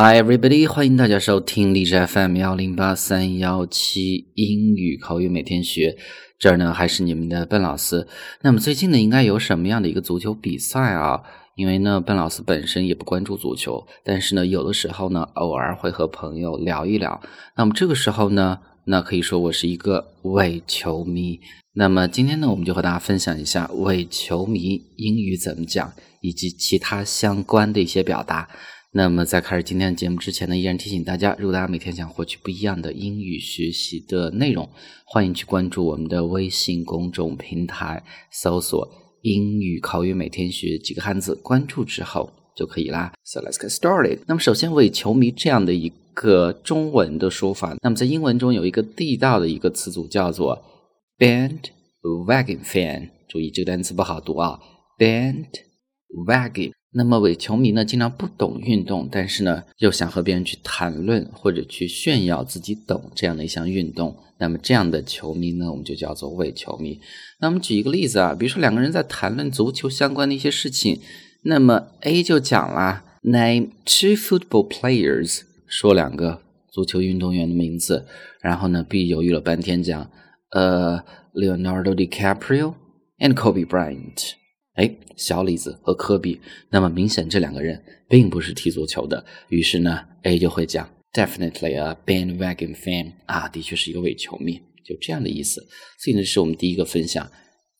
Hi everybody，欢迎大家收听荔枝 FM 幺零八三幺七英语口语每天学。这儿呢还是你们的笨老师。那么最近呢应该有什么样的一个足球比赛啊？因为呢笨老师本身也不关注足球，但是呢有的时候呢偶尔会和朋友聊一聊。那么这个时候呢，那可以说我是一个伪球迷。那么今天呢我们就和大家分享一下伪球迷英语怎么讲，以及其他相关的一些表达。那么在开始今天的节目之前呢，依然提醒大家，如果大家每天想获取不一样的英语学习的内容，欢迎去关注我们的微信公众平台，搜索“英语口语每天学”几个汉字，关注之后就可以啦。So let's get started。那么首先，为球迷这样的一个中文的说法，那么在英文中有一个地道的一个词组叫做 “bandwagon fan”。注意这个单词不好读啊，bandwagon。那么伪球迷呢，经常不懂运动，但是呢，又想和别人去谈论或者去炫耀自己懂这样的一项运动。那么这样的球迷呢，我们就叫做伪球迷。那我们举一个例子啊，比如说两个人在谈论足球相关的一些事情，那么 A 就讲了，Name two football players，说两个足球运动员的名字。然后呢，B 犹豫了半天讲，呃，Leonardo DiCaprio and Kobe Bryant。哎，小李子和科比，那么明显这两个人并不是踢足球的。于是呢，A 就会讲，definitely a bandwagon fan 啊，的确是一个伪球迷，就这样的意思。所以呢，是我们第一个分享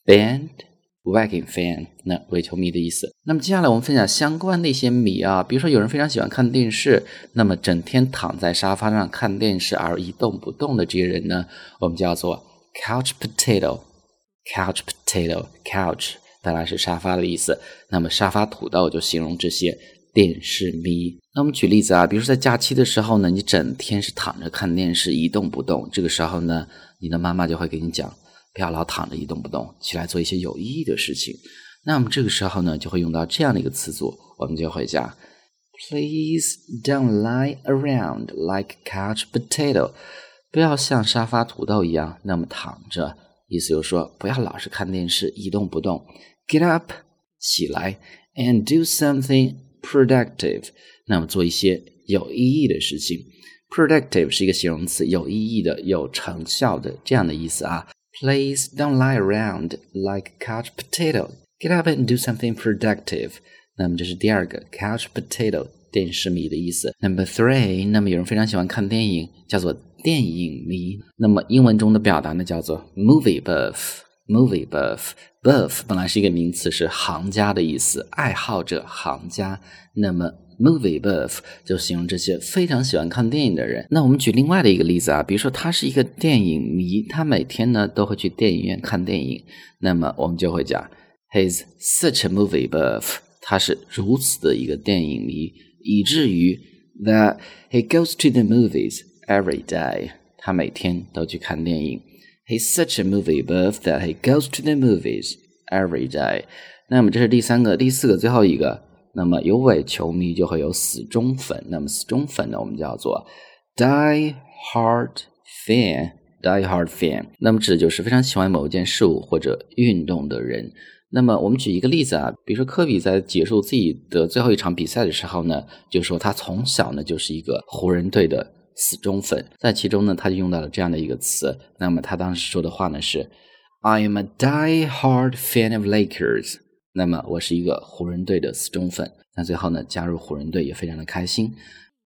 ，bandwagon fan，那伪球迷的意思。那么接下来我们分享相关的一些谜啊，比如说有人非常喜欢看电视，那么整天躺在沙发上看电视而一动不动的这些人呢，我们叫做 couch potato，couch potato，couch。本来是沙发的意思，那么沙发土豆就形容这些电视迷。那我们举例子啊，比如说在假期的时候呢，你整天是躺着看电视一动不动，这个时候呢，你的妈妈就会给你讲，不要老躺着一动不动，起来做一些有意义的事情。那么这个时候呢，就会用到这样的一个词组，我们就会讲，Please don't lie around like couch potato，不要像沙发土豆一样那么躺着。意思就是说，不要老是看电视一动不动 ，get up 起来，and do something productive。那么做一些有意义的事情。productive 是一个形容词，有意义的、有成效的这样的意思啊。Please don't lie around like couch potato. Get up and do something productive。那么这是第二个 couch potato 电视迷的意思。Number three，那么有人非常喜欢看电影，叫做。电影迷，那么英文中的表达呢，叫做 movie buff。 Movie buff，buff 本来是一个名词，是行家的意思，爱好者、行家。那么 movie buff 就形容这些非常喜欢看电影的人。那我们举另外的一个例子啊，比如说他是一个电影迷，他每天呢都会去电影院看电影。那么我们就会讲，he's such a movie buff，他是如此的一个电影迷，以至于 that he goes to the movies。every day，他每天都去看电影。He's such a movie buff that he goes to the movies every day。那么这是第三个、第四个、最后一个。那么有伪球迷就会有死忠粉。那么死忠粉呢，我们叫做 die hard fan。die hard fan。那么指的就是非常喜欢某一件事物或者运动的人。那么我们举一个例子啊，比如说科比在结束自己的最后一场比赛的时候呢，就说他从小呢就是一个湖人队的。死忠粉，在其中呢，他就用到了这样的一个词。那么他当时说的话呢是：“I'm a die-hard fan of Lakers。”那么我是一个湖人队的死忠粉。那最后呢，加入湖人队也非常的开心。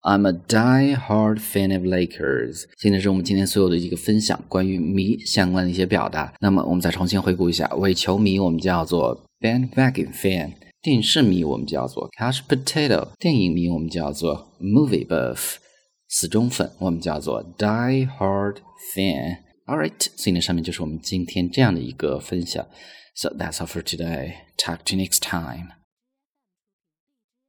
I'm a die-hard fan of Lakers。现在是我们今天所有的一个分享，关于迷相关的一些表达。那么我们再重新回顾一下：伪球迷我们叫做 bandwagon fan；电视迷我们叫做 couch potato；电影迷我们叫做 movie buff。死忠粉，我们叫做 die hard fan。Alright，所以呢，上面就是我们今天这样的一个分享。So that's all for today. Talk to you next time.